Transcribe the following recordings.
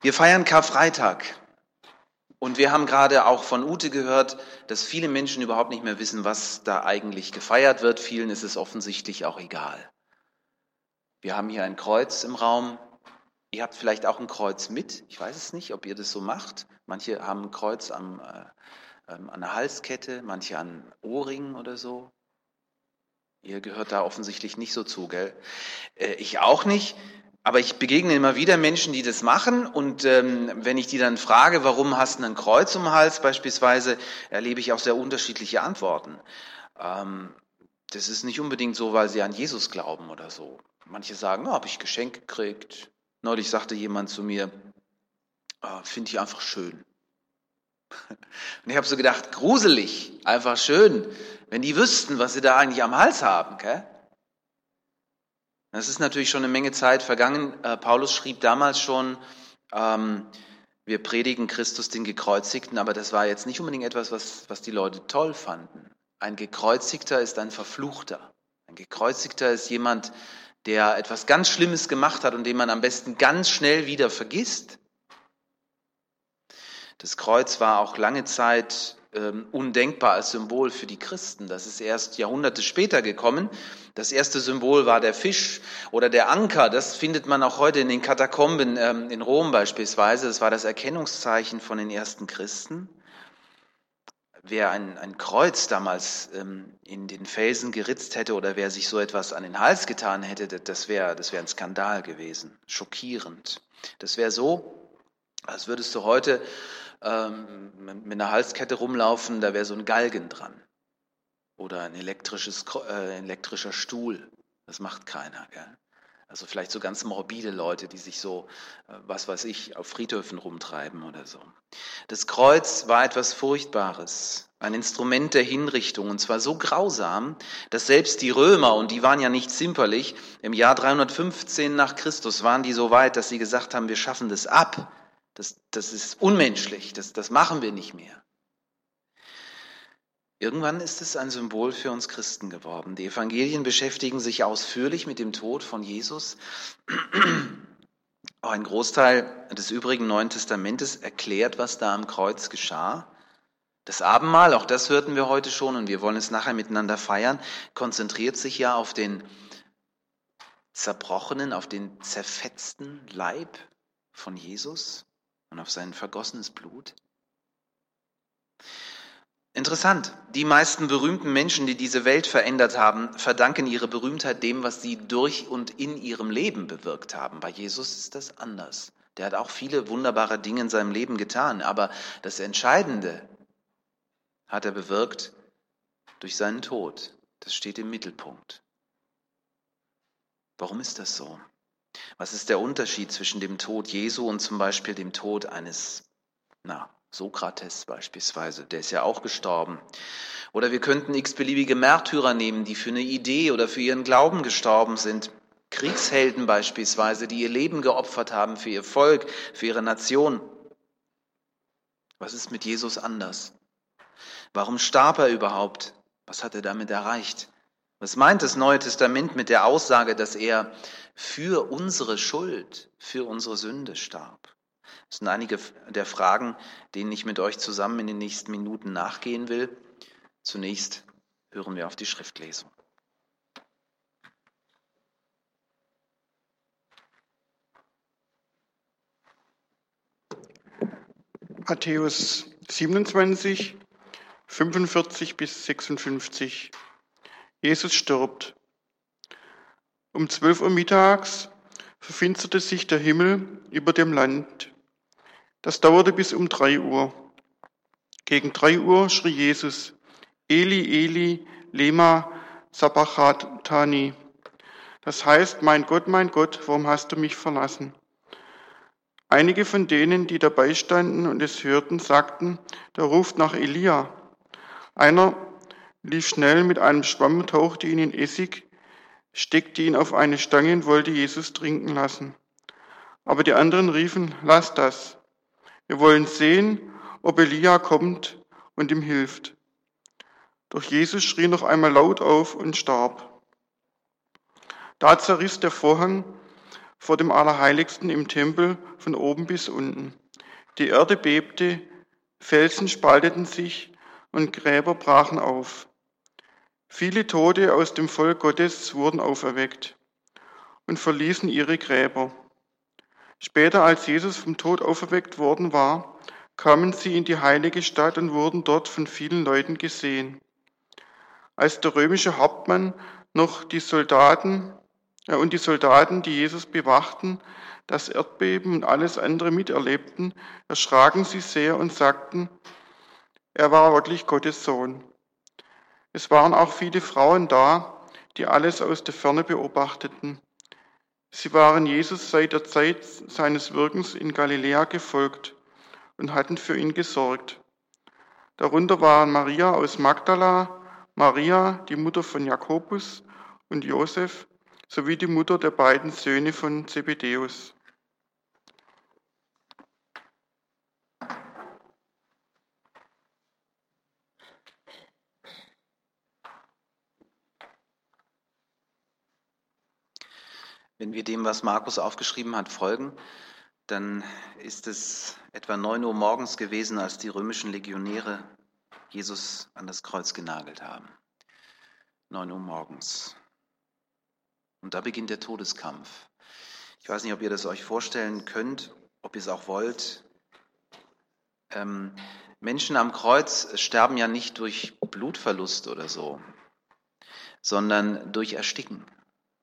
Wir feiern Karfreitag. Und wir haben gerade auch von Ute gehört, dass viele Menschen überhaupt nicht mehr wissen, was da eigentlich gefeiert wird. Vielen ist es offensichtlich auch egal. Wir haben hier ein Kreuz im Raum. Ihr habt vielleicht auch ein Kreuz mit. Ich weiß es nicht, ob ihr das so macht. Manche haben ein Kreuz am, äh, ähm, an der Halskette, manche an Ohrringen oder so. Ihr gehört da offensichtlich nicht so zu, gell? Äh, ich auch nicht. Aber ich begegne immer wieder Menschen, die das machen. Und ähm, wenn ich die dann frage, warum hast du ein Kreuz um den Hals beispielsweise, erlebe ich auch sehr unterschiedliche Antworten. Ähm, das ist nicht unbedingt so, weil sie an Jesus glauben oder so. Manche sagen, oh, habe ich Geschenk gekriegt. Neulich sagte jemand zu mir, oh, finde ich einfach schön. Und ich habe so gedacht, gruselig, einfach schön, wenn die wüssten, was sie da eigentlich am Hals haben. Gell? Es ist natürlich schon eine Menge Zeit vergangen. Äh, Paulus schrieb damals schon, ähm, wir predigen Christus den Gekreuzigten, aber das war jetzt nicht unbedingt etwas, was, was die Leute toll fanden. Ein Gekreuzigter ist ein Verfluchter. Ein Gekreuzigter ist jemand, der etwas ganz Schlimmes gemacht hat und den man am besten ganz schnell wieder vergisst. Das Kreuz war auch lange Zeit ähm, undenkbar als Symbol für die Christen. Das ist erst Jahrhunderte später gekommen. Das erste Symbol war der Fisch oder der Anker. Das findet man auch heute in den Katakomben ähm, in Rom beispielsweise. Das war das Erkennungszeichen von den ersten Christen. Wer ein, ein Kreuz damals ähm, in den Felsen geritzt hätte oder wer sich so etwas an den Hals getan hätte, das wäre das wär ein Skandal gewesen, schockierend. Das wäre so, als würdest du heute ähm, mit einer Halskette rumlaufen, da wäre so ein Galgen dran. Oder ein elektrisches, äh, elektrischer Stuhl. Das macht keiner. Gell? Also vielleicht so ganz morbide Leute, die sich so, äh, was weiß ich, auf Friedhöfen rumtreiben oder so. Das Kreuz war etwas Furchtbares, ein Instrument der Hinrichtung und zwar so grausam, dass selbst die Römer, und die waren ja nicht zimperlich, im Jahr 315 nach Christus waren die so weit, dass sie gesagt haben, wir schaffen das ab. Das, das ist unmenschlich, das, das machen wir nicht mehr. Irgendwann ist es ein Symbol für uns Christen geworden. Die Evangelien beschäftigen sich ausführlich mit dem Tod von Jesus. Auch ein Großteil des übrigen Neuen Testamentes erklärt, was da am Kreuz geschah. Das Abendmahl, auch das hörten wir heute schon und wir wollen es nachher miteinander feiern, konzentriert sich ja auf den zerbrochenen, auf den zerfetzten Leib von Jesus und auf sein vergossenes Blut. Interessant. Die meisten berühmten Menschen, die diese Welt verändert haben, verdanken ihre Berühmtheit dem, was sie durch und in ihrem Leben bewirkt haben. Bei Jesus ist das anders. Der hat auch viele wunderbare Dinge in seinem Leben getan, aber das Entscheidende hat er bewirkt durch seinen Tod. Das steht im Mittelpunkt. Warum ist das so? Was ist der Unterschied zwischen dem Tod Jesu und zum Beispiel dem Tod eines, na, Sokrates beispielsweise, der ist ja auch gestorben. Oder wir könnten x-beliebige Märtyrer nehmen, die für eine Idee oder für ihren Glauben gestorben sind. Kriegshelden beispielsweise, die ihr Leben geopfert haben für ihr Volk, für ihre Nation. Was ist mit Jesus anders? Warum starb er überhaupt? Was hat er damit erreicht? Was meint das Neue Testament mit der Aussage, dass er für unsere Schuld, für unsere Sünde starb? Das sind einige der Fragen, denen ich mit euch zusammen in den nächsten Minuten nachgehen will. Zunächst hören wir auf die Schriftlesung. Matthäus 27, 45 bis 56. Jesus stirbt. Um 12 Uhr mittags verfinsterte sich der Himmel über dem Land. Das dauerte bis um drei Uhr. Gegen drei Uhr schrie Jesus, Eli, Eli, lema sabachthani. Das heißt, mein Gott, mein Gott, warum hast du mich verlassen? Einige von denen, die dabei standen und es hörten, sagten, der ruft nach Elia. Einer lief schnell mit einem Schwamm, tauchte ihn in Essig, steckte ihn auf eine Stange und wollte Jesus trinken lassen. Aber die anderen riefen, lass das. Wir wollen sehen, ob Elia kommt und ihm hilft. Doch Jesus schrie noch einmal laut auf und starb. Da zerriss der Vorhang vor dem Allerheiligsten im Tempel von oben bis unten. Die Erde bebte, Felsen spalteten sich und Gräber brachen auf. Viele Tote aus dem Volk Gottes wurden auferweckt und verließen ihre Gräber. Später, als Jesus vom Tod auferweckt worden war, kamen sie in die heilige Stadt und wurden dort von vielen Leuten gesehen. Als der römische Hauptmann noch die Soldaten äh, und die Soldaten, die Jesus bewachten, das Erdbeben und alles andere miterlebten, erschraken sie sehr und sagten, er war wirklich Gottes Sohn. Es waren auch viele Frauen da, die alles aus der Ferne beobachteten. Sie waren Jesus seit der Zeit seines Wirkens in Galiläa gefolgt und hatten für ihn gesorgt. Darunter waren Maria aus Magdala, Maria, die Mutter von Jakobus und Josef, sowie die Mutter der beiden Söhne von Zebedäus. Wenn wir dem, was Markus aufgeschrieben hat, folgen, dann ist es etwa 9 Uhr morgens gewesen, als die römischen Legionäre Jesus an das Kreuz genagelt haben. 9 Uhr morgens. Und da beginnt der Todeskampf. Ich weiß nicht, ob ihr das euch vorstellen könnt, ob ihr es auch wollt. Ähm, Menschen am Kreuz sterben ja nicht durch Blutverlust oder so, sondern durch Ersticken.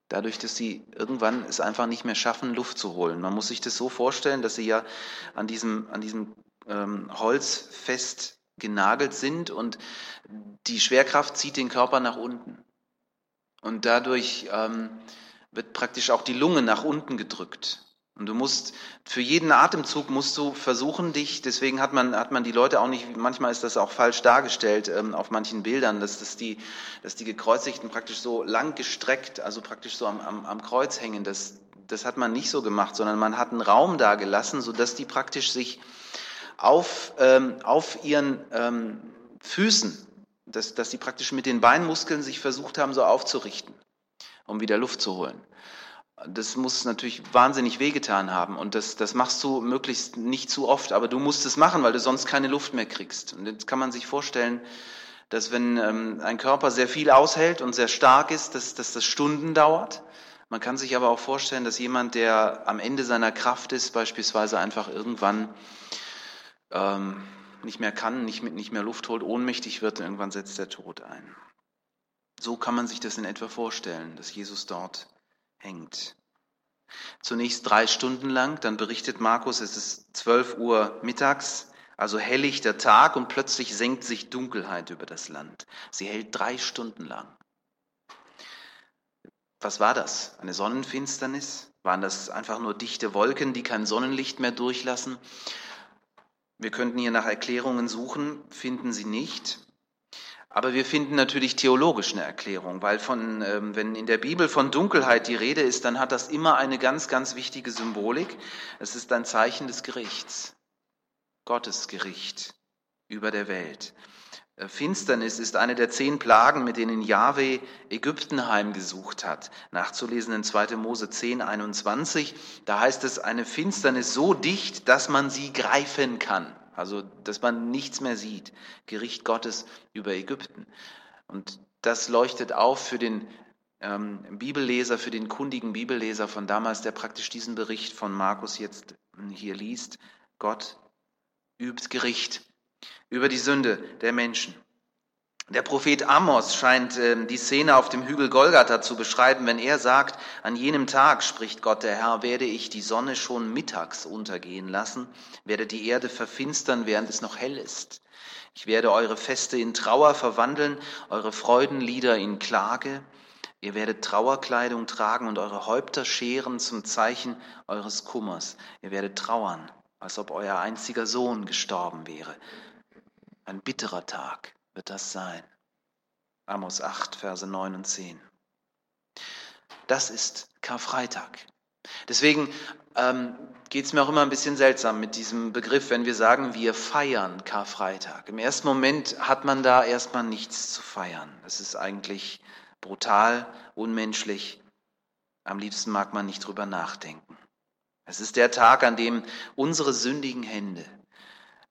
Dadurch, dass sie irgendwann es einfach nicht mehr schaffen, Luft zu holen. Man muss sich das so vorstellen, dass sie ja an diesem, an diesem ähm, Holz fest genagelt sind und die Schwerkraft zieht den Körper nach unten. Und dadurch ähm, wird praktisch auch die Lunge nach unten gedrückt. Und du musst, für jeden Atemzug musst du versuchen, dich, deswegen hat man, hat man die Leute auch nicht, manchmal ist das auch falsch dargestellt ähm, auf manchen Bildern, dass, dass, die, dass die Gekreuzigten praktisch so lang gestreckt, also praktisch so am, am, am Kreuz hängen. Das, das hat man nicht so gemacht, sondern man hat einen Raum da gelassen, sodass die praktisch sich auf, ähm, auf ihren ähm, Füßen, dass, dass sie praktisch mit den Beinmuskeln sich versucht haben, so aufzurichten, um wieder Luft zu holen. Das muss natürlich wahnsinnig wehgetan haben und das, das machst du möglichst nicht zu oft, aber du musst es machen, weil du sonst keine Luft mehr kriegst. Und jetzt kann man sich vorstellen, dass wenn ähm, ein Körper sehr viel aushält und sehr stark ist, dass, dass das Stunden dauert. Man kann sich aber auch vorstellen, dass jemand, der am Ende seiner Kraft ist, beispielsweise einfach irgendwann ähm, nicht mehr kann, nicht, nicht mehr Luft holt, ohnmächtig wird und irgendwann setzt der Tod ein. So kann man sich das in etwa vorstellen, dass Jesus dort hängt. Zunächst drei Stunden lang, dann berichtet Markus, es ist zwölf Uhr mittags, also helllichter Tag und plötzlich senkt sich Dunkelheit über das Land. Sie hält drei Stunden lang. Was war das? Eine Sonnenfinsternis? Waren das einfach nur dichte Wolken, die kein Sonnenlicht mehr durchlassen? Wir könnten hier nach Erklärungen suchen, finden sie nicht. Aber wir finden natürlich theologisch eine Erklärung, weil von, ähm, wenn in der Bibel von Dunkelheit die Rede ist, dann hat das immer eine ganz, ganz wichtige Symbolik. Es ist ein Zeichen des Gerichts, Gottes Gericht über der Welt. Äh, Finsternis ist eine der zehn Plagen, mit denen Yahweh Ägypten heimgesucht hat. Nachzulesen in 2. Mose 10, 21. Da heißt es, eine Finsternis so dicht, dass man sie greifen kann. Also, dass man nichts mehr sieht. Gericht Gottes über Ägypten. Und das leuchtet auf für den ähm, Bibelleser, für den kundigen Bibelleser von damals, der praktisch diesen Bericht von Markus jetzt hier liest. Gott übt Gericht über die Sünde der Menschen. Der Prophet Amos scheint äh, die Szene auf dem Hügel Golgatha zu beschreiben, wenn er sagt, an jenem Tag, spricht Gott der Herr, werde ich die Sonne schon mittags untergehen lassen, werde die Erde verfinstern, während es noch hell ist. Ich werde eure Feste in Trauer verwandeln, eure Freudenlieder in Klage. Ihr werdet Trauerkleidung tragen und eure Häupter scheren zum Zeichen eures Kummers. Ihr werdet trauern, als ob euer einziger Sohn gestorben wäre. Ein bitterer Tag wird das sein. Amos 8, Verse 9 und 10. Das ist Karfreitag. Deswegen ähm, geht es mir auch immer ein bisschen seltsam mit diesem Begriff, wenn wir sagen, wir feiern Karfreitag. Im ersten Moment hat man da erstmal nichts zu feiern. Das ist eigentlich brutal, unmenschlich. Am liebsten mag man nicht drüber nachdenken. Es ist der Tag, an dem unsere sündigen Hände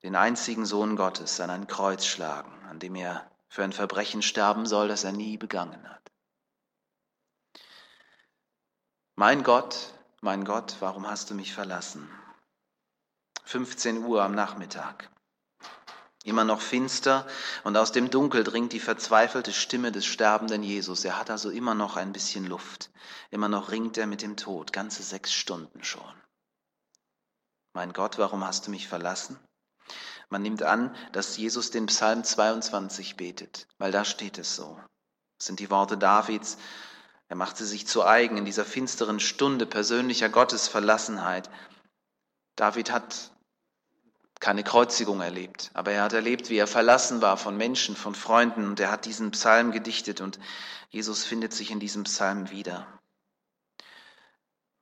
den einzigen Sohn Gottes an ein Kreuz schlagen, an dem er für ein Verbrechen sterben soll, das er nie begangen hat. Mein Gott, mein Gott, warum hast du mich verlassen? 15 Uhr am Nachmittag. Immer noch finster und aus dem Dunkel dringt die verzweifelte Stimme des sterbenden Jesus. Er hat also immer noch ein bisschen Luft. Immer noch ringt er mit dem Tod, ganze sechs Stunden schon. Mein Gott, warum hast du mich verlassen? Man nimmt an, dass Jesus den Psalm 22 betet, weil da steht es so. Das sind die Worte Davids. Er macht sie sich zu eigen in dieser finsteren Stunde persönlicher Gottesverlassenheit. David hat keine Kreuzigung erlebt, aber er hat erlebt, wie er verlassen war von Menschen, von Freunden und er hat diesen Psalm gedichtet und Jesus findet sich in diesem Psalm wieder.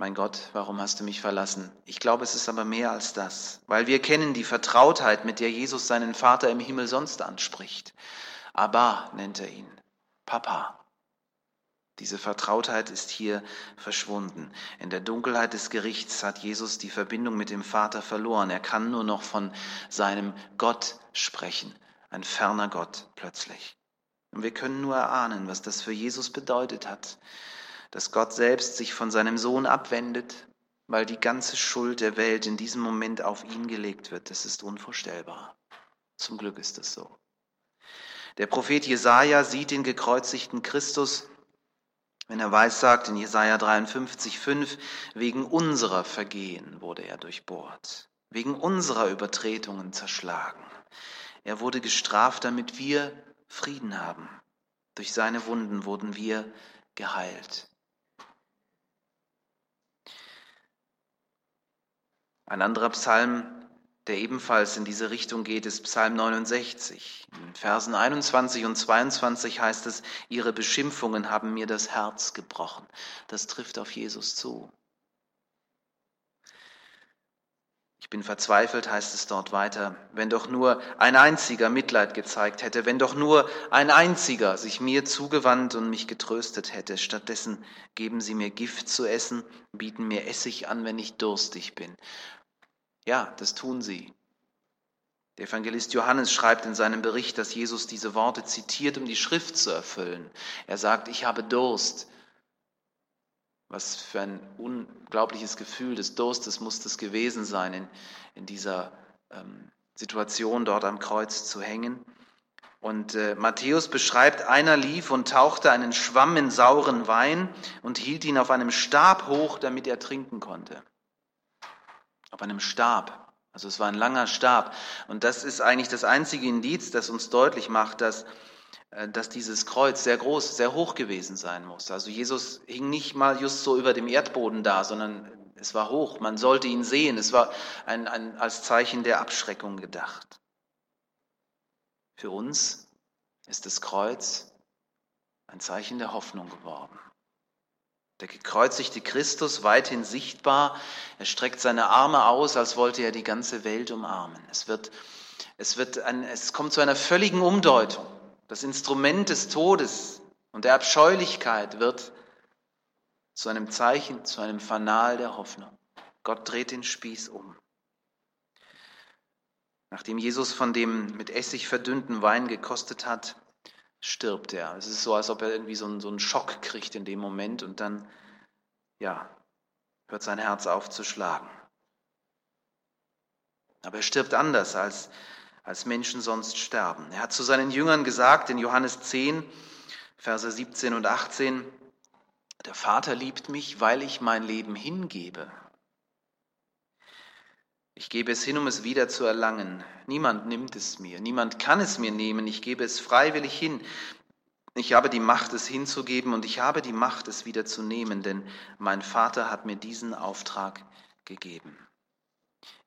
Mein Gott, warum hast du mich verlassen? Ich glaube, es ist aber mehr als das, weil wir kennen die Vertrautheit, mit der Jesus seinen Vater im Himmel sonst anspricht. Abba nennt er ihn, Papa. Diese Vertrautheit ist hier verschwunden. In der Dunkelheit des Gerichts hat Jesus die Verbindung mit dem Vater verloren. Er kann nur noch von seinem Gott sprechen, ein ferner Gott plötzlich. Und wir können nur erahnen, was das für Jesus bedeutet hat, dass Gott selbst sich von seinem Sohn abwendet, weil die ganze Schuld der Welt in diesem Moment auf ihn gelegt wird. Das ist unvorstellbar. Zum Glück ist es so. Der Prophet Jesaja sieht den gekreuzigten Christus, wenn er weiß sagt in Jesaja 53, 5, wegen unserer Vergehen wurde er durchbohrt, wegen unserer Übertretungen zerschlagen. Er wurde gestraft, damit wir Frieden haben. Durch seine Wunden wurden wir geheilt. Ein anderer Psalm, der ebenfalls in diese Richtung geht, ist Psalm 69. In Versen 21 und 22 heißt es, ihre Beschimpfungen haben mir das Herz gebrochen. Das trifft auf Jesus zu. Ich bin verzweifelt, heißt es dort weiter, wenn doch nur ein einziger Mitleid gezeigt hätte, wenn doch nur ein einziger sich mir zugewandt und mich getröstet hätte. Stattdessen geben sie mir Gift zu essen, bieten mir Essig an, wenn ich durstig bin. Ja, das tun sie. Der Evangelist Johannes schreibt in seinem Bericht, dass Jesus diese Worte zitiert, um die Schrift zu erfüllen. Er sagt, ich habe Durst. Was für ein unglaubliches Gefühl des Durstes muss das gewesen sein, in, in dieser ähm, Situation dort am Kreuz zu hängen. Und äh, Matthäus beschreibt, einer lief und tauchte einen Schwamm in sauren Wein und hielt ihn auf einem Stab hoch, damit er trinken konnte auf einem Stab. Also es war ein langer Stab. Und das ist eigentlich das einzige Indiz, das uns deutlich macht, dass, äh, dass dieses Kreuz sehr groß, sehr hoch gewesen sein muss. Also Jesus hing nicht mal just so über dem Erdboden da, sondern es war hoch. Man sollte ihn sehen. Es war ein, ein, als Zeichen der Abschreckung gedacht. Für uns ist das Kreuz ein Zeichen der Hoffnung geworden. Der gekreuzigte Christus, weithin sichtbar, er streckt seine Arme aus, als wollte er die ganze Welt umarmen. Es, wird, es, wird ein, es kommt zu einer völligen Umdeutung. Das Instrument des Todes und der Abscheulichkeit wird zu einem Zeichen, zu einem Fanal der Hoffnung. Gott dreht den Spieß um. Nachdem Jesus von dem mit Essig verdünnten Wein gekostet hat, stirbt er. Es ist so, als ob er irgendwie so einen, so einen Schock kriegt in dem Moment und dann, ja, hört sein Herz auf zu schlagen. Aber er stirbt anders, als, als Menschen sonst sterben. Er hat zu seinen Jüngern gesagt in Johannes 10, Verse 17 und 18, der Vater liebt mich, weil ich mein Leben hingebe. Ich gebe es hin, um es wieder zu erlangen. Niemand nimmt es mir, niemand kann es mir nehmen. Ich gebe es freiwillig hin. Ich habe die Macht, es hinzugeben und ich habe die Macht, es wieder zu nehmen, denn mein Vater hat mir diesen Auftrag gegeben.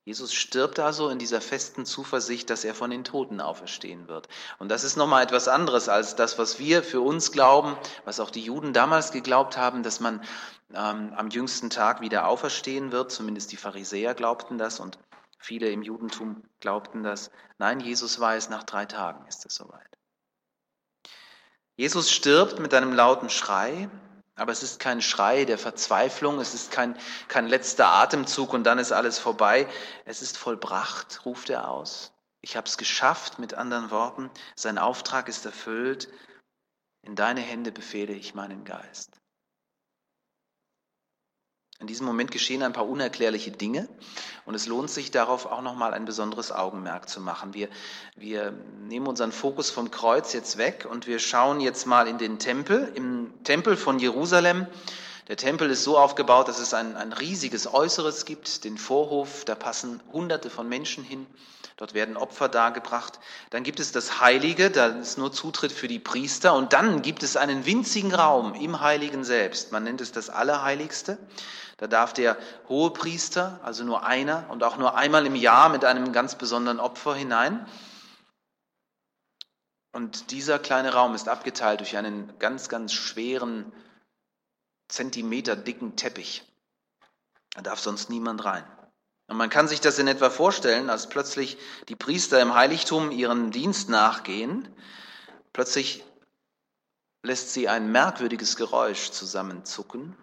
Jesus stirbt also in dieser festen Zuversicht, dass er von den Toten auferstehen wird. Und das ist nochmal etwas anderes als das, was wir für uns glauben, was auch die Juden damals geglaubt haben, dass man ähm, am jüngsten Tag wieder auferstehen wird. Zumindest die Pharisäer glaubten das und viele im Judentum glaubten das. Nein, Jesus weiß, nach drei Tagen ist es soweit. Jesus stirbt mit einem lauten Schrei Aber es ist kein Schrei der Verzweiflung, es ist kein, kein letzter Atemzug und dann ist alles vorbei. Es ist vollbracht, ruft er aus. Ich habe es geschafft, mit anderen Worten. Sein Auftrag ist erfüllt. In deine Hände befehle ich meinen Geist. In diesem Moment geschehen ein paar unerklärliche Dinge und es lohnt sich darauf auch nochmal ein besonderes Augenmerk zu machen. Wir, wir nehmen unseren Fokus vom Kreuz jetzt weg und wir schauen jetzt mal in den Tempel, im Tempel von Jerusalem. Der Tempel ist so aufgebaut, dass es ein, ein riesiges Äußeres gibt, den Vorhof, da passen hunderte von Menschen hin. Dort werden Opfer dargebracht. Dann gibt es das Heilige, da ist nur Zutritt für die Priester. Und dann gibt es einen winzigen Raum im Heiligen selbst. Man nennt es das Allerheiligste. Da darf der Hohepriester, also nur einer und auch nur einmal im Jahr mit einem ganz besonderen Opfer hinein. Und dieser kleine Raum ist abgeteilt durch einen ganz, ganz schweren, Zentimeter dicken Teppich. Da darf sonst niemand rein. Und man kann sich das in etwa vorstellen, als plötzlich die Priester im Heiligtum ihren Dienst nachgehen. Plötzlich lässt sie ein merkwürdiges Geräusch zusammenzucken.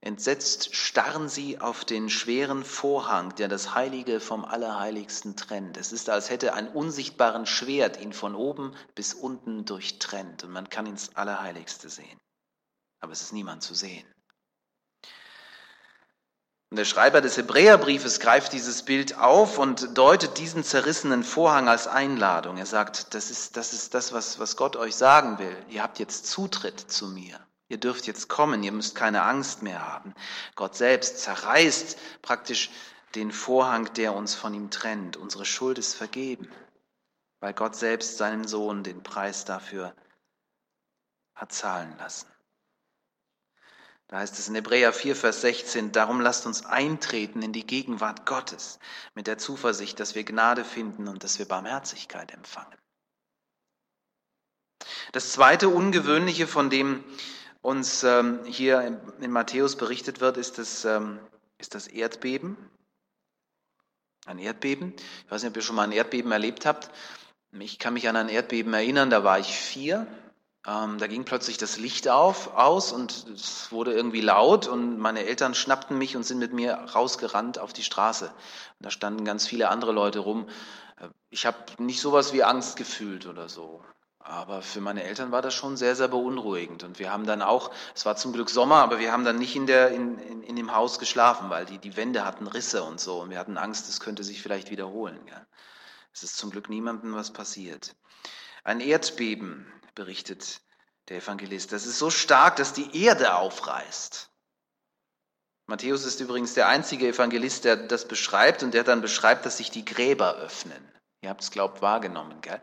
Entsetzt starren sie auf den schweren Vorhang, der das Heilige vom Allerheiligsten trennt. Es ist, als hätte ein unsichtbaren Schwert ihn von oben bis unten durchtrennt und man kann ins Allerheiligste sehen. Aber es ist niemand zu sehen. Und der Schreiber des Hebräerbriefes greift dieses Bild auf und deutet diesen zerrissenen Vorhang als Einladung. Er sagt, das ist das, ist das was, was Gott euch sagen will. Ihr habt jetzt Zutritt zu mir. Ihr dürft jetzt kommen, ihr müsst keine Angst mehr haben. Gott selbst zerreißt praktisch den Vorhang, der uns von ihm trennt. Unsere Schuld ist vergeben, weil Gott selbst seinen Sohn den Preis dafür hat zahlen lassen. Da heißt es in Hebräer 4, Vers 16, darum lasst uns eintreten in die Gegenwart Gottes mit der Zuversicht, dass wir Gnade finden und dass wir Barmherzigkeit empfangen. Das zweite Ungewöhnliche, von dem uns ähm, hier in Matthäus berichtet wird, ist das, ähm, ist das Erdbeben. Ein Erdbeben. Ich weiß nicht, ob ihr schon mal ein Erdbeben erlebt habt. Ich kann mich an ein Erdbeben erinnern, da war ich vier. Ähm, da ging plötzlich das Licht auf, aus und es wurde irgendwie laut und meine Eltern schnappten mich und sind mit mir rausgerannt auf die Straße. Und da standen ganz viele andere Leute rum. Äh, ich habe nicht sowas wie Angst gefühlt oder so. Aber für meine Eltern war das schon sehr, sehr beunruhigend. Und wir haben dann auch, es war zum Glück Sommer, aber wir haben dann nicht in, der, in, in, in dem Haus geschlafen, weil die, die Wände hatten Risse und so. Und wir hatten Angst, es könnte sich vielleicht wiederholen. Ja. Es ist zum Glück niemandem was passiert. Ein Erdbeben berichtet der Evangelist. Das ist so stark, dass die Erde aufreißt. Matthäus ist übrigens der einzige Evangelist, der das beschreibt und der dann beschreibt, dass sich die Gräber öffnen. Ihr habt es, glaubt, wahrgenommen. Gell?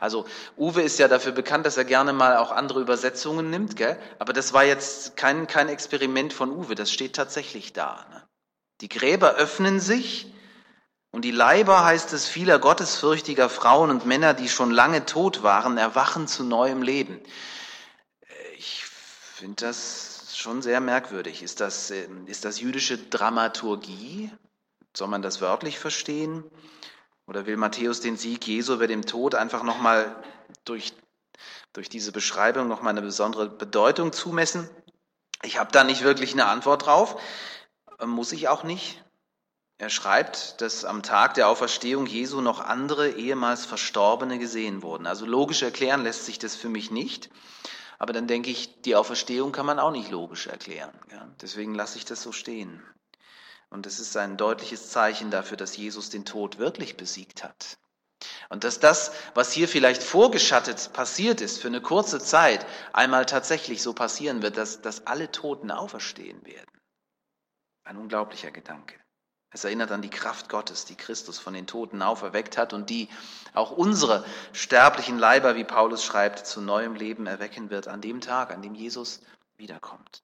Also Uwe ist ja dafür bekannt, dass er gerne mal auch andere Übersetzungen nimmt. Gell? Aber das war jetzt kein, kein Experiment von Uwe, das steht tatsächlich da. Ne? Die Gräber öffnen sich und die Leiber, heißt es, vieler gottesfürchtiger Frauen und Männer, die schon lange tot waren, erwachen zu neuem Leben. Ich finde das schon sehr merkwürdig. Ist das, ähm, ist das jüdische Dramaturgie? Soll man das wörtlich verstehen? Oder will Matthäus den Sieg Jesu über dem Tod einfach nochmal durch, durch diese Beschreibung nochmal eine besondere Bedeutung zumessen? Ich habe da nicht wirklich eine Antwort drauf. Muss ich auch nicht. Er schreibt, dass am Tag der Auferstehung Jesu noch andere ehemals Verstorbene gesehen wurden. Also logisch erklären lässt sich das für mich nicht. Aber dann denke ich, die Auferstehung kann man auch nicht logisch erklären. Ja? Deswegen lasse ich das so stehen. Und es ist ein deutliches Zeichen dafür, dass Jesus den Tod wirklich besiegt hat. Und dass das, was hier vielleicht vorgeschattet passiert ist für eine kurze Zeit, einmal tatsächlich so passieren wird, dass, dass alle Toten auferstehen werden. Ein unglaublicher Gedanke. Es erinnert an die Kraft Gottes, die Christus von den Toten auferweckt hat und die auch unsere sterblichen Leiber, wie Paulus schreibt, zu neuem Leben erwecken wird an dem Tag, an dem Jesus wiederkommt.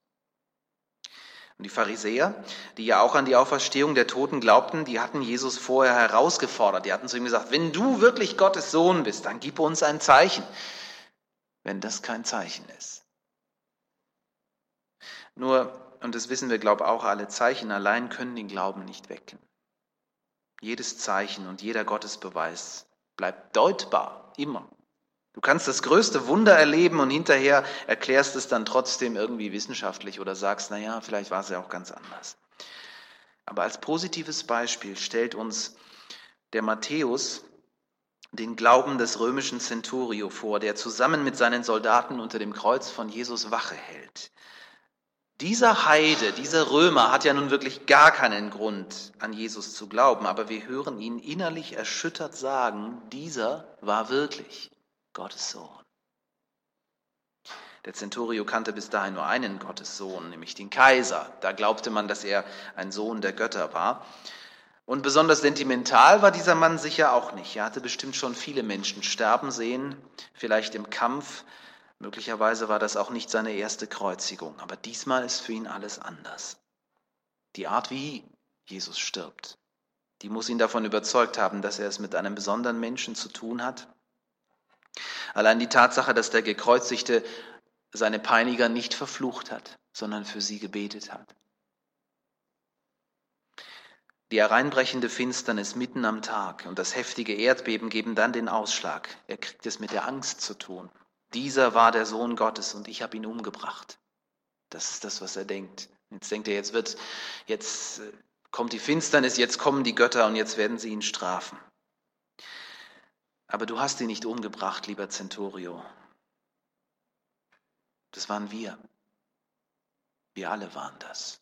Und die Pharisäer, die ja auch an die Auferstehung der Toten glaubten, die hatten Jesus vorher herausgefordert. Die hatten zu ihm gesagt, wenn du wirklich Gottes Sohn bist, dann gib uns ein Zeichen. Wenn das kein Zeichen ist. Nur und das wissen wir, glaube ich, auch alle, Zeichen allein können den Glauben nicht wecken. Jedes Zeichen und jeder Gottesbeweis bleibt deutbar, immer. Du kannst das größte Wunder erleben und hinterher erklärst es dann trotzdem irgendwie wissenschaftlich oder sagst, na ja, vielleicht war es ja auch ganz anders. Aber als positives Beispiel stellt uns der Matthäus den Glauben des römischen Centurio vor, der zusammen mit seinen Soldaten unter dem Kreuz von Jesus Wache hält. Dieser Heide, dieser Römer hat ja nun wirklich gar keinen Grund, an Jesus zu glauben, aber wir hören ihn innerlich erschüttert sagen, dieser war wirklich Gottes Sohn. Der Centurio kannte bis dahin nur einen Gottessohn, nämlich den Kaiser. Da glaubte man, dass er ein Sohn der Götter war. Und besonders sentimental war dieser Mann sicher auch nicht. Er hatte bestimmt schon viele Menschen sterben sehen, vielleicht im Kampf. Möglicherweise war das auch nicht seine erste Kreuzigung. Aber diesmal ist für ihn alles anders. Die Art, wie Jesus stirbt, die muss ihn davon überzeugt haben, dass er es mit einem besonderen Menschen zu tun hat. Allein die Tatsache, dass der Gekreuzigte seine Peiniger nicht verflucht hat, sondern für sie gebetet hat. Die hereinbrechende Finsternis mitten am Tag und das heftige Erdbeben geben dann den Ausschlag. Er kriegt es mit der Angst zu tun. Dieser war der Sohn Gottes und ich habe ihn umgebracht. Das ist das, was er denkt. Jetzt denkt er, jetzt wird, jetzt äh, kommt die Finsternis, jetzt kommen die Götter und jetzt werden sie ihn strafen. Aber du hast ihn nicht umgebracht, lieber Centurio. Das waren wir. Wir alle waren das.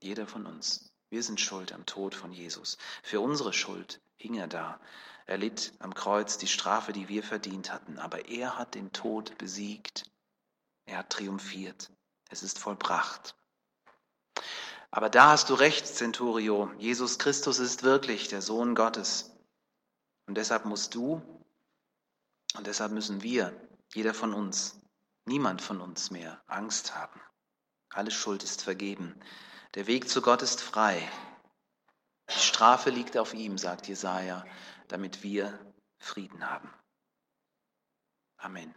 Jeder von uns. Wir sind schuld am Tod von Jesus. Für unsere Schuld hing er da. Er litt am Kreuz die Strafe, die wir verdient hatten. Aber er hat den Tod besiegt. Er hat triumphiert. Es ist vollbracht. Aber da hast du recht, Centurio. Jesus Christus ist wirklich der Sohn Gottes. Und deshalb musst du und deshalb müssen wir jeder von uns, niemand von uns mehr Angst haben. Alle Schuld ist vergeben. Der Weg zu Gott ist frei. Die Strafe liegt auf ihm, sagt Jesaja, damit wir Frieden haben. Amen.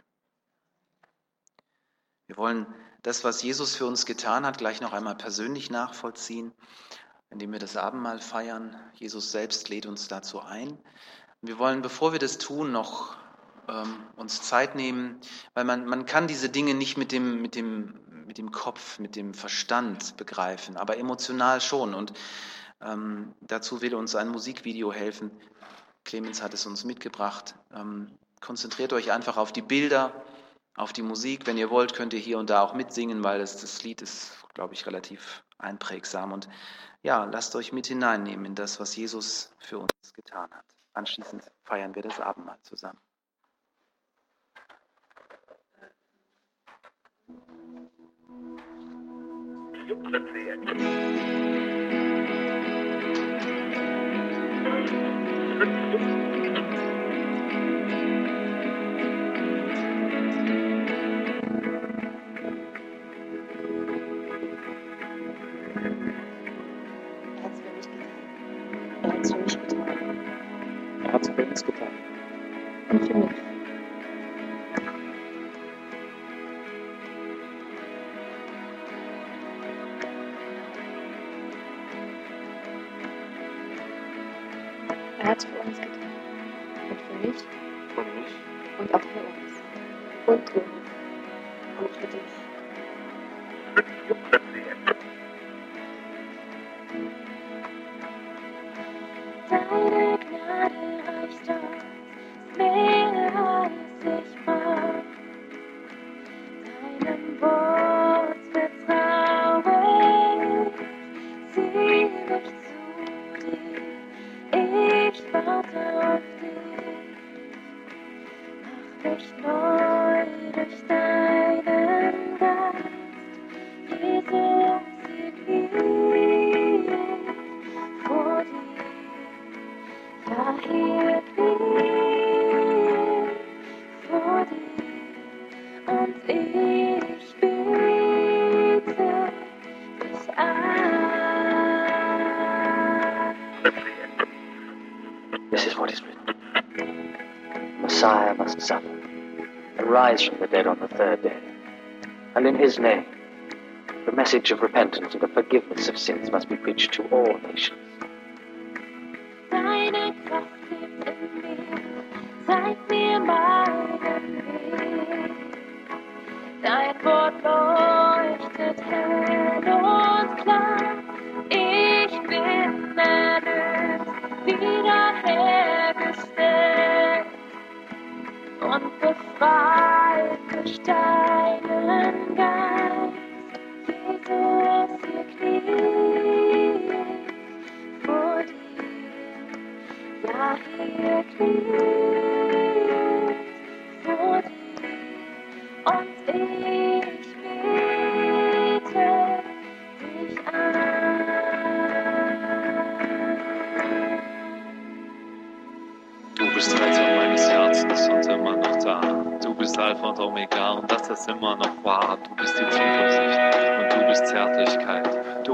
Wir wollen das, was Jesus für uns getan hat, gleich noch einmal persönlich nachvollziehen, indem wir das Abendmahl feiern. Jesus selbst lädt uns dazu ein. Wir wollen, bevor wir das tun, noch ähm, uns Zeit nehmen, weil man, man kann diese Dinge nicht mit dem, mit, dem, mit dem Kopf, mit dem Verstand begreifen, aber emotional schon. Und ähm, dazu will uns ein Musikvideo helfen. Clemens hat es uns mitgebracht. Ähm, konzentriert euch einfach auf die Bilder, auf die Musik. Wenn ihr wollt, könnt ihr hier und da auch mitsingen, weil das, das Lied ist, glaube ich, relativ einprägsam. Und ja, lasst euch mit hineinnehmen in das, was Jesus für uns getan hat. Anschließend feiern wir das Abendmahl zusammen. Er hat es für mich getan. Er hat es für uns getan. His name, the message of repentance and the forgiveness of sins must be preached to all nations. Wiederhergestellt und befreit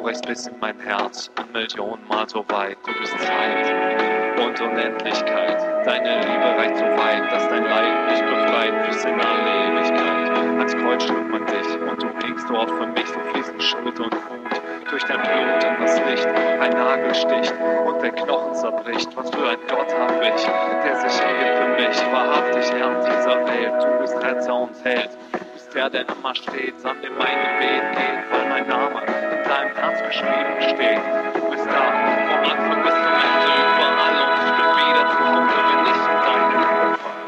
Reichst bis in mein Herz und Millionenmal so weit. Du bist Zeit und Unendlichkeit. Deine Liebe reicht so weit, dass dein Leid mich befreit bis in alle Ewigkeit. Ans Kreuz schlug man dich und du blinkst dort für mich. Du fließen Schuld und Wut durch dein Blut in das Licht. Ein Nagel sticht und der Knochen zerbricht. Was für ein Gott hab ich, der sich erhebt für mich. Wahrhaftig Herr dieser Welt, du bist Retter und Held. Du bist der, der immer steht, an dem mein Gebet geht, weil mein Name deinem Herz geschrieben steht. Du bist da, vom Anfang bis zum Ende, überall und ich bin wieder zu Hause, wenn ich in deine Liebe falle.